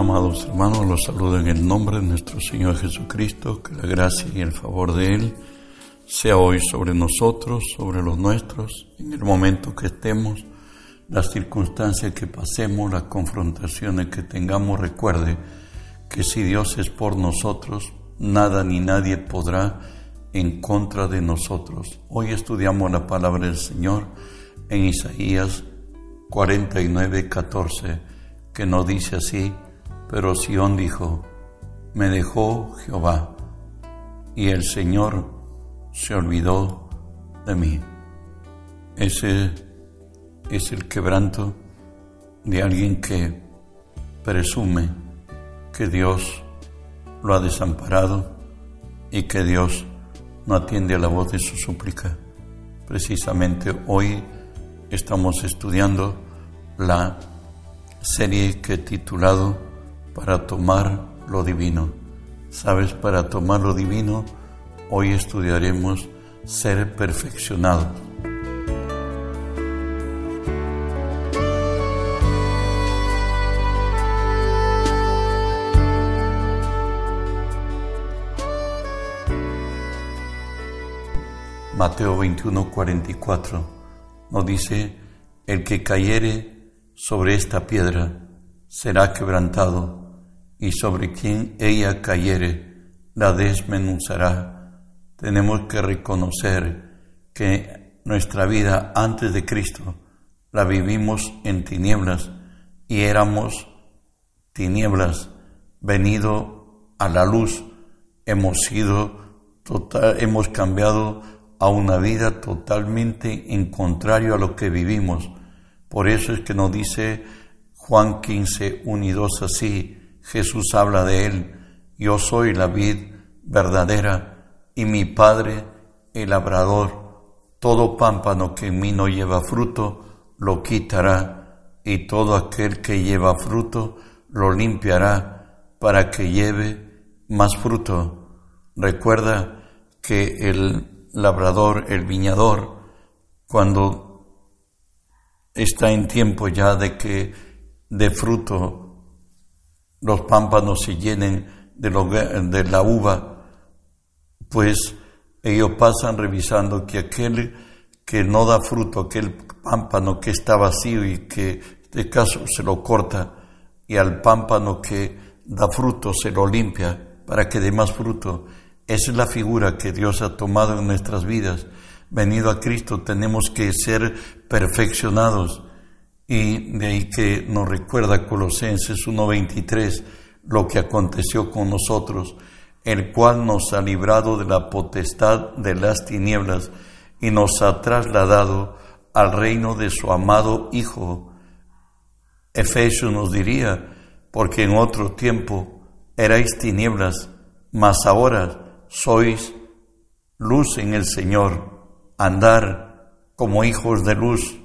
Amados hermanos, los saludo en el nombre de nuestro Señor Jesucristo, que la gracia y el favor de Él sea hoy sobre nosotros, sobre los nuestros, en el momento que estemos, las circunstancias que pasemos, las confrontaciones que tengamos. Recuerde que si Dios es por nosotros, nada ni nadie podrá en contra de nosotros. Hoy estudiamos la palabra del Señor en Isaías 49, 14, que nos dice así, pero Sión dijo, me dejó Jehová, y el Señor se olvidó de mí. Ese es el quebranto de alguien que presume que Dios lo ha desamparado y que Dios no atiende a la voz de su súplica. Precisamente hoy estamos estudiando la serie que he titulado Para tomar lo divino. ¿Sabes? Para tomar lo divino, hoy estudiaremos ser perfeccionado. Mateo 21, 44 nos dice, el que cayere sobre esta piedra será quebrantado, y sobre quien ella cayere la desmenuzará. Tenemos que reconocer que nuestra vida antes de Cristo la vivimos en tinieblas y éramos tinieblas, venido a la luz, hemos sido total, hemos cambiado a una vida totalmente en contrario a lo que vivimos. Por eso es que nos dice Juan 15, 1 y 2 así, Jesús habla de él, yo soy la vid verdadera y mi Padre el labrador, todo pámpano que en mí no lleva fruto, lo quitará, y todo aquel que lleva fruto, lo limpiará para que lleve más fruto. Recuerda que el labrador, el viñador, cuando está en tiempo ya de que de fruto los pámpanos se llenen de, de la uva, pues ellos pasan revisando que aquel que no da fruto, aquel pámpano que está vacío y que en este caso se lo corta, y al pámpano que da fruto se lo limpia para que dé más fruto. Esa es la figura que Dios ha tomado en nuestras vidas. Venido a Cristo tenemos que ser perfeccionados. Y de ahí que nos recuerda Colosenses 1.23 lo que aconteció con nosotros, el cual nos ha librado de la potestad de las tinieblas y nos ha trasladado al reino de su amado Hijo. Efesios nos diría, porque en otro tiempo erais tinieblas, mas ahora sois luz en el Señor, andar como hijos de luz.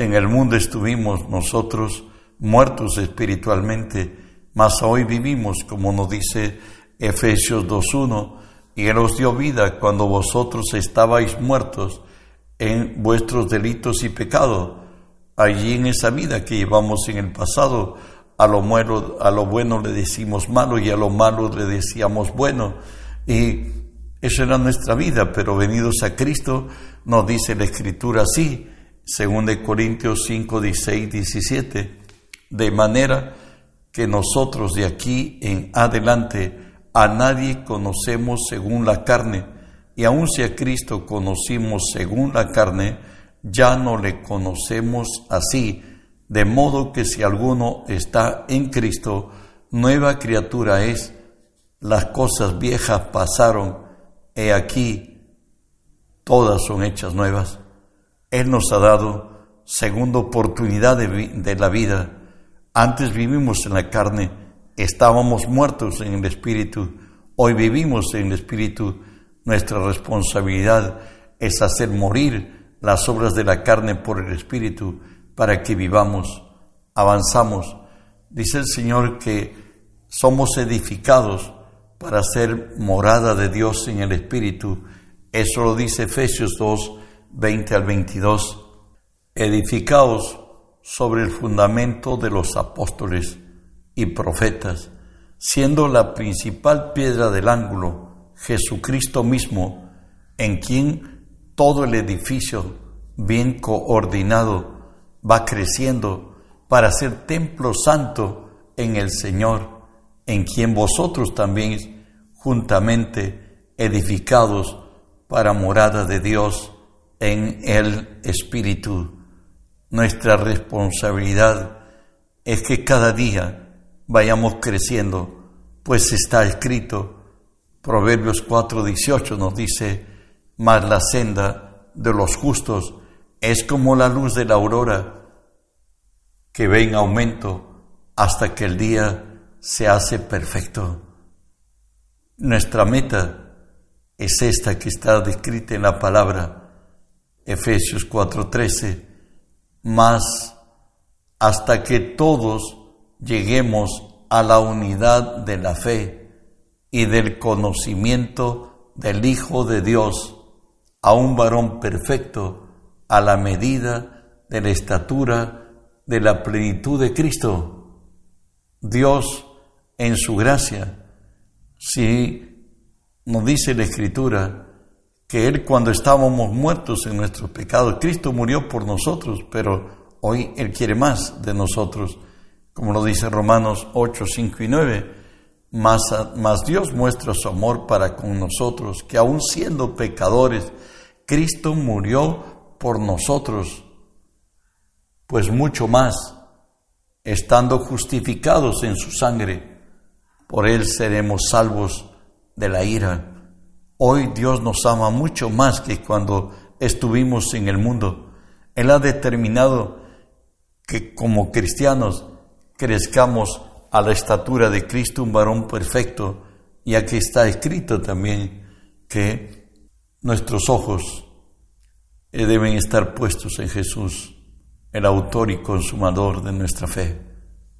En el mundo estuvimos nosotros muertos espiritualmente, mas hoy vivimos, como nos dice Efesios 2.1, y Él os dio vida cuando vosotros estabais muertos en vuestros delitos y pecados. Allí en esa vida que llevamos en el pasado, a lo, bueno, a lo bueno le decimos malo y a lo malo le decíamos bueno y esa era nuestra vida, pero venidos a Cristo, nos dice la Escritura así, según de Corintios 5, 16, 17, de manera que nosotros de aquí en adelante a nadie conocemos según la carne, y aun si a Cristo conocimos según la carne, ya no le conocemos así, de modo que si alguno está en Cristo, nueva criatura es, las cosas viejas pasaron, he aquí, todas son hechas nuevas. Él nos ha dado segunda oportunidad de, la vida. Antes vivimos en la carne, estábamos muertos en el Espíritu, hoy vivimos en el Espíritu. Nuestra responsabilidad es hacer morir las obras de la carne por el Espíritu para que vivamos, avanzamos. Dice el Señor que somos edificados para ser morada de Dios en el Espíritu. Eso lo dice Efesios 2, 20 al 22. Edificaos sobre el fundamento de los apóstoles y profetas, siendo la principal piedra del ángulo Jesucristo mismo, en quien todo el edificio bien coordinado va creciendo para ser templo santo en el Señor, en quien vosotros también juntamente edificados para morada de Dios en el Espíritu. Nuestra responsabilidad es que cada día vayamos creciendo, pues está escrito, Proverbios 4:18 nos dice, mas la senda de los justos es como la luz de la aurora, que ve en aumento hasta que el día se hace perfecto. Nuestra meta es esta que está descrita en la palabra, Efesios 4:13, más hasta que todos lleguemos a la unidad de la fe y del conocimiento del Hijo de Dios, a un varón perfecto, a la medida de la estatura de la plenitud de Cristo. Dios, en su gracia, si nos dice la Escritura, que Él cuando estábamos muertos en nuestros pecados, Cristo murió por nosotros, pero Hoy Él quiere más de nosotros, como lo dice Romanos 8, 5 y 9. Más, más Dios muestra su amor para con nosotros, que aun siendo pecadores, Cristo murió por nosotros. Pues mucho más, estando justificados en su sangre, por Él seremos salvos de la ira. Hoy Dios nos ama mucho más que cuando estuvimos en el mundo. Él ha determinado que como cristianos crezcamos a la estatura de Cristo, un varón perfecto, y aquí está escrito también que nuestros ojos eh, deben estar puestos en Jesús, el autor y consumador de nuestra fe.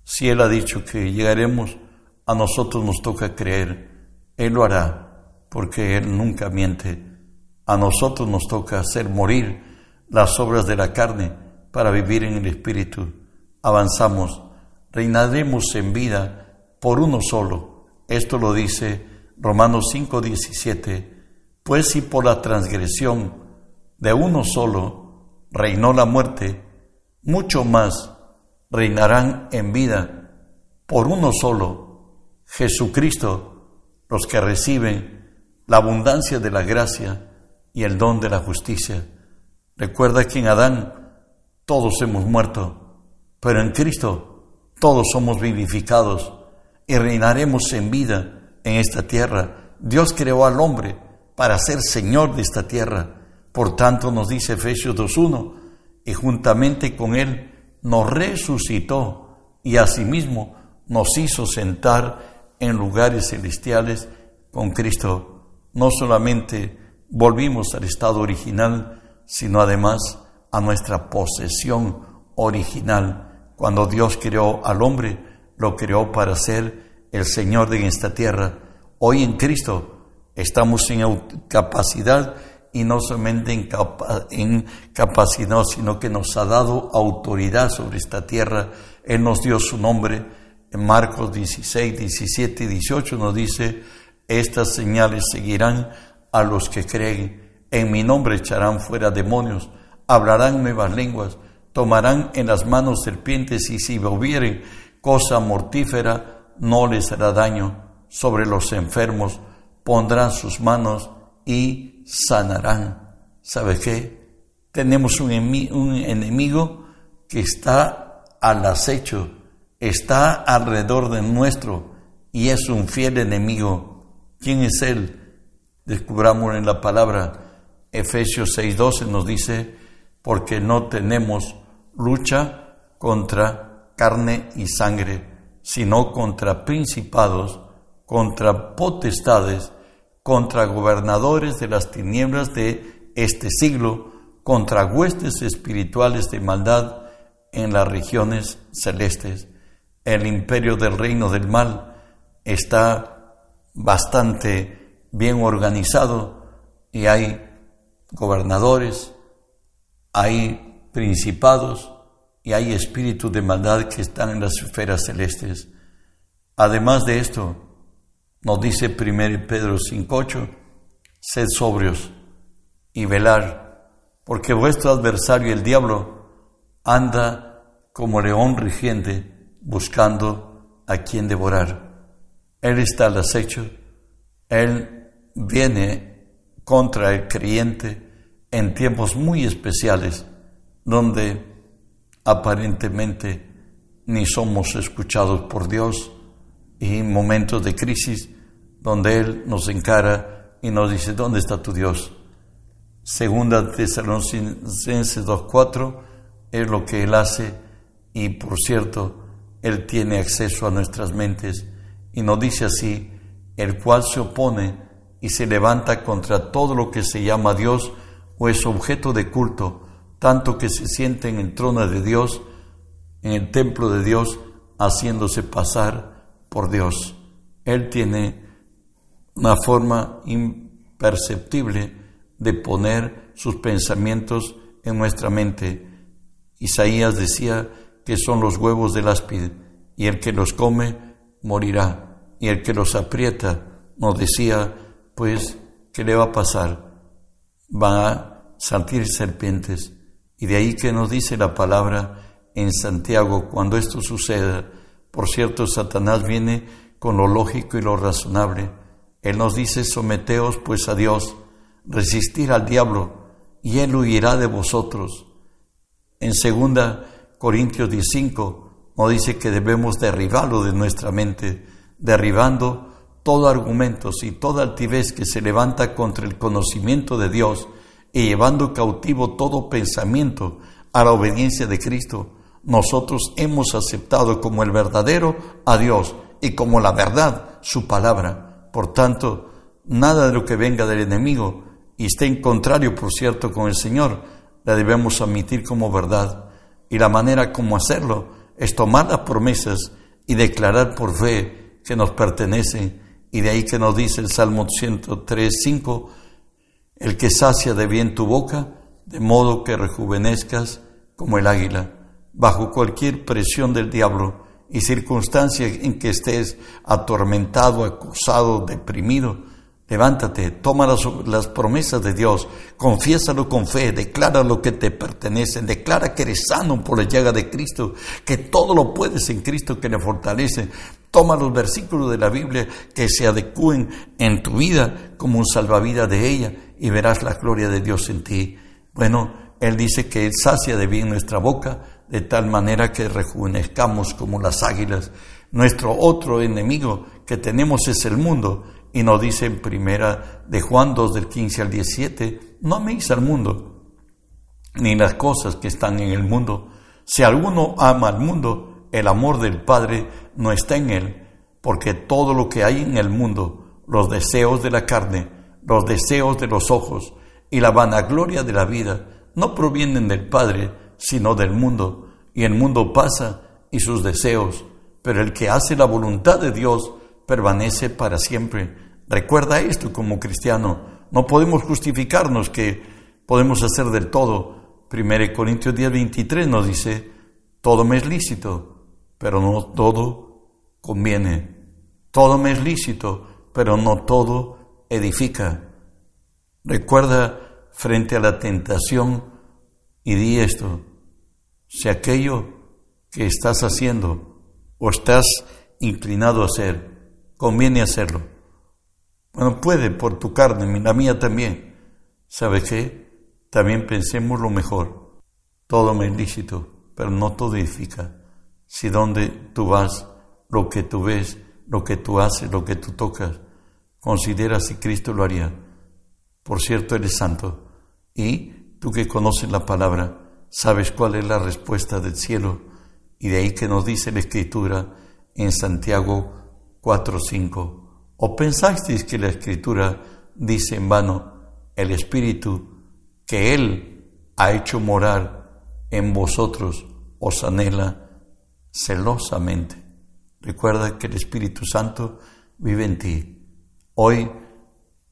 Si Él ha dicho que llegaremos, a nosotros nos toca creer, Él lo hará, porque Él nunca miente. A nosotros nos toca hacer morir las obras de la carne para vivir en el Espíritu. Avanzamos, reinaremos en vida por uno solo. Esto lo dice Romanos 5:17. Pues si por la transgresión de uno solo reinó la muerte, mucho más reinarán en vida por uno solo, Jesucristo, los que reciben la abundancia de la gracia y el don de la justicia. Recuerda que en Adán todos hemos muerto, pero en Cristo todos somos vivificados y reinaremos en vida en esta tierra. Dios creó al hombre para ser Señor de esta tierra. Por tanto, nos dice Efesios 2.1, y juntamente con Él nos resucitó y asimismo nos hizo sentar en lugares celestiales con Cristo. No solamente volvimos al estado original, sino además a nuestra posesión original. Cuando Dios creó al hombre, lo creó para ser el Señor de esta tierra. Hoy en Cristo estamos en capacidad y no solamente en, en, capacidad, sino que nos ha dado autoridad sobre esta tierra. Él nos dio su nombre. En Marcos 16, 17 y 18 nos dice, estas señales seguirán a los que creen. En mi nombre echarán fuera demonios hablarán nuevas lenguas, tomarán en las manos serpientes y si bebieren cosa mortífera, no les hará daño. Sobre los enfermos pondrán sus manos y sanarán. ¿Sabe qué? Tenemos un, un enemigo que está al acecho, está alrededor de nuestro y es un fiel enemigo. ¿Quién es él? Descubramos en la palabra. Efesios 6:12 nos dice, porque no tenemos lucha contra carne y sangre, sino contra principados, contra potestades, contra gobernadores de las tinieblas de este siglo, contra huestes espirituales de maldad en las regiones celestes. El imperio del reino del mal está bastante bien organizado y hay gobernadores, hay principados y hay espíritus de maldad que están en las esferas celestes. Además de esto, nos dice 1 Pedro 5.8, sed sobrios y velar, porque vuestro adversario el diablo anda como león rigiente buscando a quien devorar. Él está al acecho, él viene contra el creyente en tiempos muy especiales donde aparentemente ni somos escuchados por Dios y momentos de crisis donde Él nos encara y nos dice, ¿dónde está tu Dios? Segunda Tesalonicenses 2.4 es lo que Él hace y por cierto, Él tiene acceso a nuestras mentes y nos dice así, el cual se opone y se levanta contra todo lo que se llama Dios o es objeto de culto, tanto que se siente en el trono de Dios, en el templo de Dios, haciéndose pasar por Dios. Él tiene una forma imperceptible de poner sus pensamientos en nuestra mente. Isaías decía que son los huevos del áspide, y el que los come morirá y el que los aprieta nos decía, pues, ¿qué le va a pasar? Va a salir serpientes. Y de ahí que nos dice la palabra en Santiago, cuando esto suceda, por cierto, Satanás viene con lo lógico y lo razonable. Él nos dice, someteos pues a Dios, resistir al diablo, y él huirá de vosotros. En segunda Corintios 15 nos dice que debemos derribarlo de nuestra mente derribando todo argumento y toda altivez que se levanta contra el conocimiento de Dios y llevando cautivo todo pensamiento a la obediencia de Cristo, nosotros hemos aceptado como el verdadero a Dios y como la verdad su palabra. Por tanto, nada de lo que venga del enemigo y esté en contrario, por cierto, con el Señor, la debemos admitir como verdad. Y la manera como hacerlo es tomar las promesas y declarar por fe que nos pertenecen. Y de ahí que nos dice el Salmo 103, 5, el que sacia de bien tu boca, de modo que rejuvenezcas como el águila, bajo cualquier presión del diablo y circunstancia en que estés atormentado, acosado, deprimido, Levántate, toma las, promesas de Dios, confiésalo con fe, declara lo que te pertenece, declara que eres sano por la llaga de Cristo, que todo lo puedes en Cristo que le fortalece. Toma los versículos de la Biblia que se adecúen en tu vida como un salvavidas de ella y verás la gloria de Dios en ti. Bueno, Él dice que Él sacia de bien nuestra boca de tal manera que rejuvenezcamos como las águilas. Nuestro otro enemigo que tenemos es el mundo y nos dice en primera de Juan 2 del 15 al 17, no améis al mundo, ni las cosas que están en el mundo. Si alguno ama al mundo, el amor del Padre no está en él, porque todo lo que hay en el mundo, los deseos de la carne, los deseos de los ojos y la vanagloria de la vida, no provienen del Padre, sino del mundo. Y el mundo pasa y sus deseos, pero el que hace la voluntad de Dios, permanece para siempre. Recuerda esto como cristiano. No podemos justificarnos que podemos hacer del todo. 1 Corintios 10, 23 nos dice, todo me es lícito, pero no todo conviene. Todo me es lícito, pero no todo edifica. Recuerda frente a la tentación y di esto, si aquello que estás haciendo o estás inclinado a hacer conviene hacerlo. Bueno, puede por tu carne, la mía también. ¿Sabe qué? También pensemos lo mejor. Todo me es lícito, pero no todo edifica. Si donde tú vas, lo que tú ves, lo que tú haces, lo que tú tocas, considera si Cristo lo haría. Por cierto, eres santo. Y tú que conoces la palabra, sabes cuál es la respuesta del cielo. Y de ahí que nos dice la Escritura en Santiago 4.5. ¿O pensasteis que la Escritura dice en vano, el Espíritu que Él ha hecho morar en vosotros os anhela celosamente? Recuerda que el Espíritu Santo vive en ti. Hoy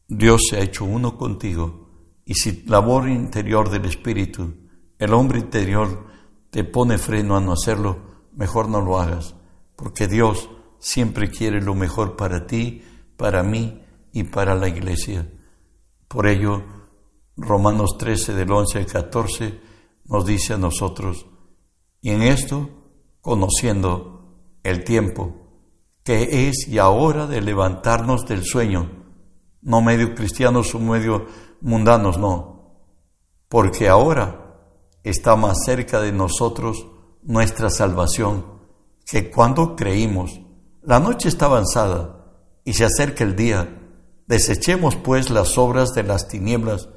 Dios se ha hecho uno contigo y si labor interior del Espíritu, el hombre interior te pone freno a no hacerlo, mejor no lo hagas, porque Dios siempre quiere lo mejor para ti, para mí y para la iglesia. Por ello, Romanos 13 del 11 al 14 nos dice a nosotros, y en esto, conociendo el tiempo, que es y ahora de levantarnos del sueño, no medio cristianos o medio mundanos, no, porque ahora está más cerca de nosotros nuestra salvación que cuando creímos. La noche está avanzada y se acerca el día. Desechemos pues las obras de las tinieblas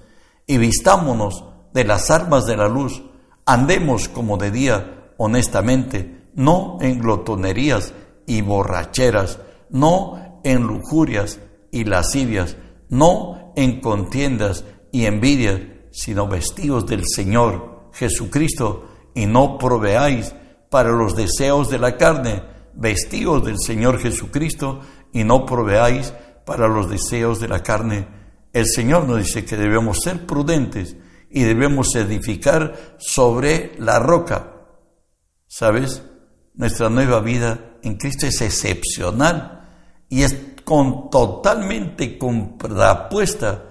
y vistámonos de las armas de la luz. Andemos como de día, honestamente, no en glotonerías y borracheras, no en lujurias y lascivias, no en contiendas y envidias, sino vestidos del Señor Jesucristo, y no proveáis para los deseos de la carne, vestidos del Señor Jesucristo, y no proveáis para los deseos de la carne. El Señor nos dice que debemos ser prudentes y debemos edificar sobre la roca. ¿Sabes? Nuestra nueva vida en Cristo es excepcional y es con, totalmente contrapuesta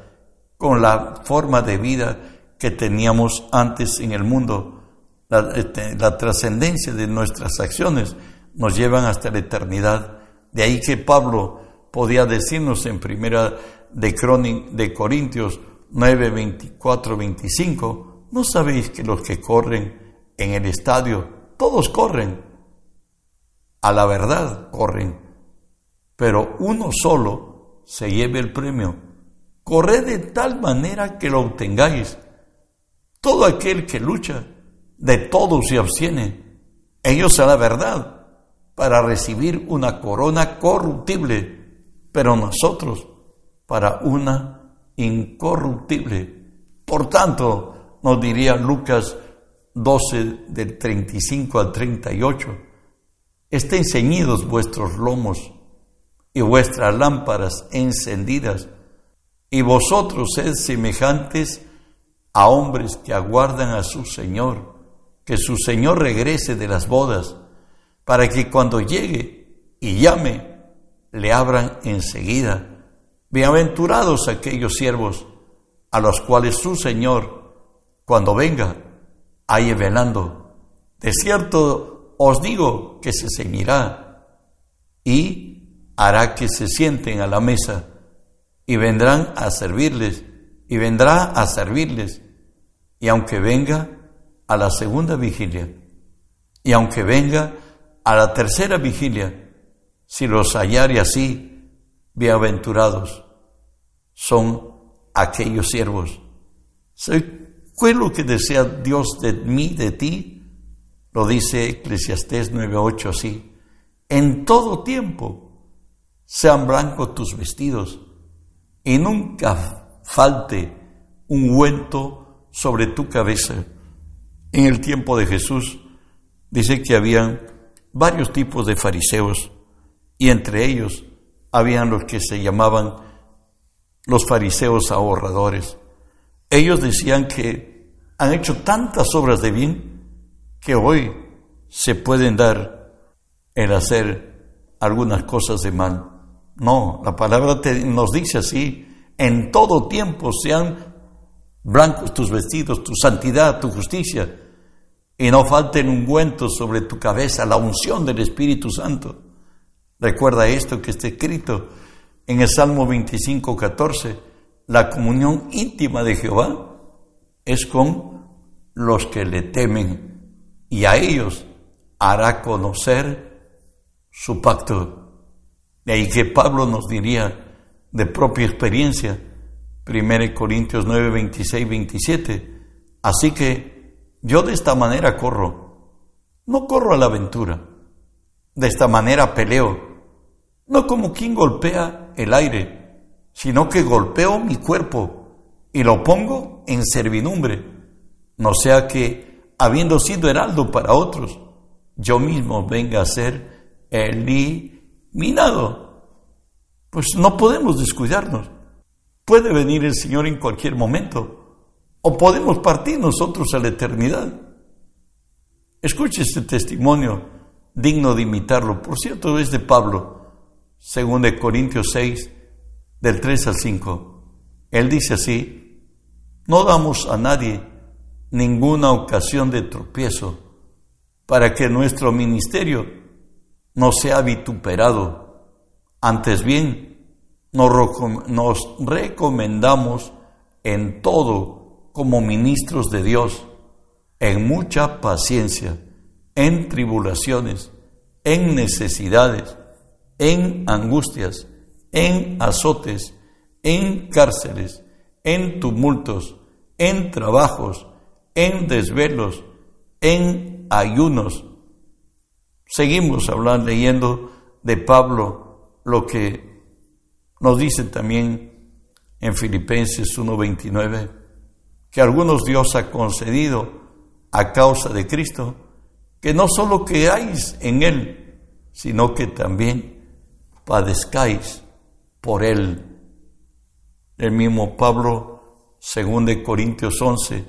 con la forma de vida que teníamos antes en el mundo. La, este, la trascendencia de nuestras acciones nos llevan hasta la eternidad. De ahí que Pablo podía decirnos en primera de, Corintios 9, 24, 25, ¿no sabéis que los que corren en el estadio, todos corren? A la verdad corren, pero uno solo se lleve el premio. Corred de tal manera que lo obtengáis. Todo aquel que lucha, de todo se abstiene. Ellos a la verdad para recibir una corona corruptible, pero nosotros para una incorruptible. Por tanto, nos diría Lucas 12 del 35 al 38, estén ceñidos vuestros lomos y vuestras lámparas encendidas, y vosotros sed semejantes a hombres que aguardan a su Señor, que su Señor regrese de las bodas para que cuando llegue y llame, le abran enseguida. Bienaventurados aquellos siervos a los cuales su Señor, cuando venga, halle velando. De cierto os digo que se ceñirá y hará que se sienten a la mesa y vendrán a servirles y vendrá a servirles. Y aunque venga a la segunda vigilia, y aunque venga a la tercera vigilia, si los hallare así, bienaventurados son aquellos siervos. ¿Qué es lo que desea Dios de mí, de ti? Lo dice Eclesiastés 9:8 así. En todo tiempo sean blancos tus vestidos y nunca falte un ungüento sobre tu cabeza. En el tiempo de Jesús dice que habían varios tipos de fariseos y entre ellos habían los que se llamaban los fariseos ahorradores. Ellos decían que han hecho tantas obras de bien que hoy se pueden dar el hacer algunas cosas de mal. No, la palabra nos dice así, en todo tiempo sean blancos tus vestidos, tu santidad, tu justicia, y no falte un ungüento sobre tu cabeza, la unción del Espíritu Santo. Recuerda esto que está escrito en el Salmo 25, 14. La comunión íntima de Jehová es con los que le temen y a ellos hará conocer su pacto. De ahí que Pablo nos diría de propia experiencia, 1 Corintios 9, 26, 27. Así que yo de esta manera corro, no corro a la aventura, de esta manera peleo, no como quien golpea el aire, sino que golpeo mi cuerpo y lo pongo en servidumbre, no sea que, habiendo sido heraldo para otros, yo mismo venga a ser eliminado. Pues no podemos descuidarnos. Puede venir el Señor en cualquier momento o podemos partir nosotros a la eternidad. Escuche este testimonio digno de imitarlo. Por cierto, es de Pablo, según de Corintios 6, del 3 al 5. Él dice así, no damos a nadie ninguna ocasión de tropiezo para que nuestro ministerio no sea vituperado. Antes bien, nos recomendamos en todo como ministros de Dios, en mucha paciencia, en tribulaciones, en necesidades, en angustias, en azotes, en cárceles, en tumultos, en trabajos, en desvelos, en ayunos. Seguimos hablando, leyendo de Pablo lo que nos dice también en Filipenses 1:29, que algunos Dios ha concedido a causa de Cristo, que no solo creáis en Él, sino que también padezcáis por Él. El mismo Pablo, según de Corintios 11,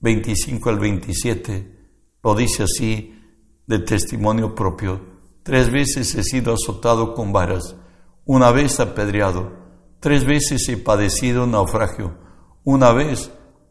25 al 27, lo dice así de testimonio propio. Tres veces he sido azotado con varas, una vez apedreado, tres veces he padecido naufragio, una vez,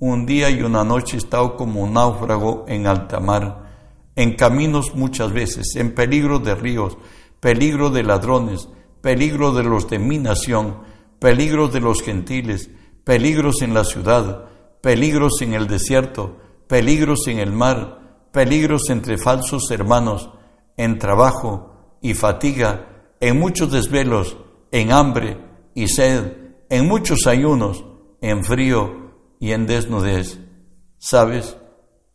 un día y una noche he estado como un náufrago en alta mar, en caminos muchas veces, en peligro de ríos, peligro de ladrones, peligro de los de mi nación, peligros de los gentiles, peligros en la ciudad, peligros en el desierto, peligros en el mar, peligros entre falsos hermanos, en trabajo y fatiga, en muchos desvelos, en hambre y sed, en muchos ayunos, en frío y en desnudez. ¿Sabes?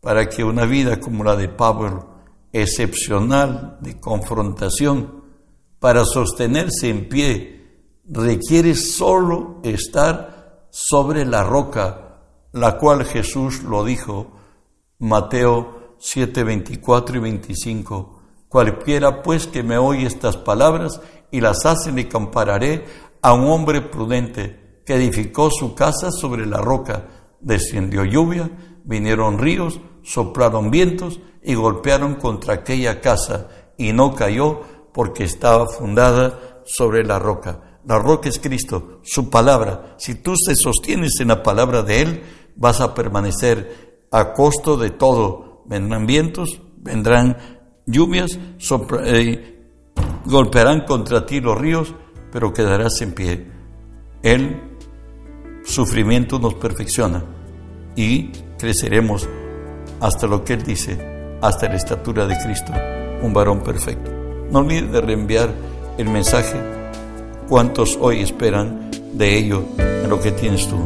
Para que una vida como la de Pablo, excepcional de confrontación, para sostenerse en pie requiere solo estar sobre la roca, la cual Jesús lo dijo, Mateo 7, 24 y 25. Cualquiera pues que me oye estas palabras y las hace, le compararé a un hombre prudente que edificó su casa sobre la roca. Descendió lluvia, vinieron ríos, soplaron vientos y golpearon contra aquella casa y no cayó porque estaba fundada sobre la roca. La roca es Cristo, su palabra. Si tú te sostienes en la palabra de Él, vas a permanecer a costo de todo. Vendrán vientos, vendrán lluvias, eh, golpearán contra ti los ríos, pero quedarás en pie. El sufrimiento nos perfecciona y creceremos hasta lo que Él dice, hasta la estatura de Cristo, un varón perfecto. No olvides de reenviar el mensaje. ¿Cuántos hoy esperan de ello en lo que tienes tú?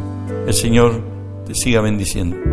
El Señor te siga bendiciendo.